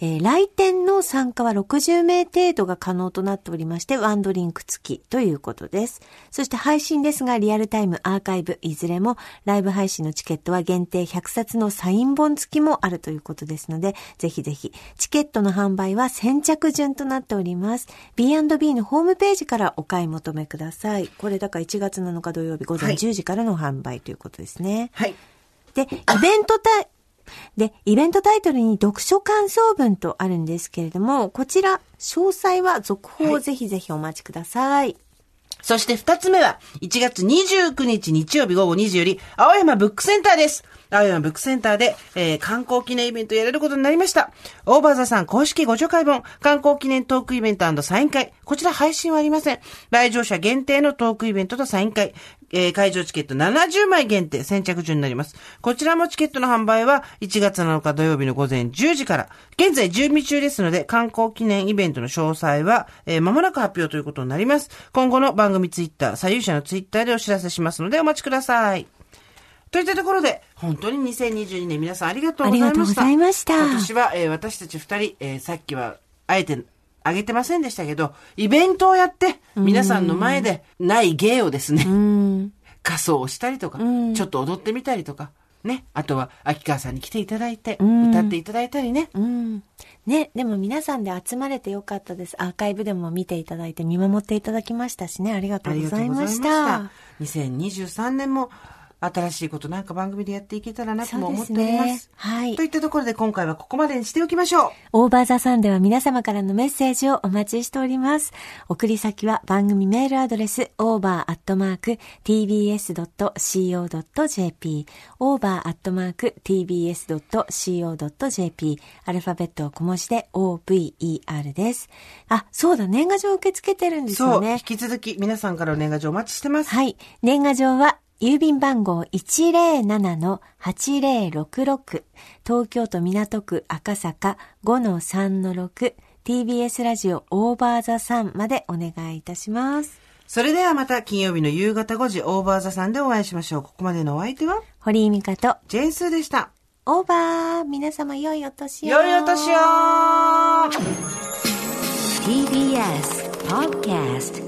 えー来店の参加は60名程度が可能となっておりまして、ワンドリンク付きということです。そして配信ですが、リアルタイム、アーカイブ、いずれも、ライブ配信のチケットは限定100冊のサイン本付きもあるということですので、ぜひぜひ、チケットの販売は先着順となっております。B&B のホームページからお買い求めください。これだから1月7日土曜日午前はい10時からの販売ということですね。はい。で、イベントタイ、で、イベントタイトルに読書感想文とあるんですけれども、こちら、詳細は続報をぜひぜひお待ちください。そして二つ目は、1月29日日曜日午後2時より、青山ブックセンターです。青山ブックセンターで、えー観光記念イベントやれることになりました。オーバーザさん公式ご助会本、観光記念トークイベントサイン会。こちら配信はありません。来場者限定のトークイベントとサイン会。えー会場チケット70枚限定先着順になります。こちらもチケットの販売は1月7日土曜日の午前10時から、現在準備中ですので、観光記念イベントの詳細は、えー間もなく発表ということになります。今後の番組ツイッター、左右者のツイッターでお知らせしますのでお待ちください。といったところで、本当に2022年皆さんありがとうございました。ありがとうございました今年は、えー私たち二人、えーさっきは、あえて、あげてませんでしたけど、イベントをやって、皆さんの前で、ない芸をですね、うん。仮装をしたりとか、んちょっと踊ってみたりとか、ね。あとは、秋川さんに来ていただいて、ん歌っていただいたりね。うん。ね、でも皆さんで集まれてよかったです。アーカイブでも見ていただいて見守っていただきましたしね。ありがとあうございましりがとうございましたた。。2023年も、新しいことなんか番組でやっていけたらなとも思っております。すねはいといったところで今回はここまでにしておきましょう。オーバーザさんでは皆様からのメッセージをお待ちしております。送り先は番組メールアドレス over.tbs.co.jp over.tbs.co.jp アルファベットを小文字で over です。あ、そうだ、年賀状受け付けてるんですそう、よね引。き続き皆さんからの年賀状お待ちしてます。はい。年賀状は、郵便番号107-8066東京都港区赤坂5-3-6 TBS ラジオオーバーザさんまでお願いいたします。それではまた金曜日の夕方5時オーバーザさんでお会いしましょう。ここまでのお相手は？堀井美香とジェーンスーでした。オーバー皆様良いお年を。良いお年を TBS Podcast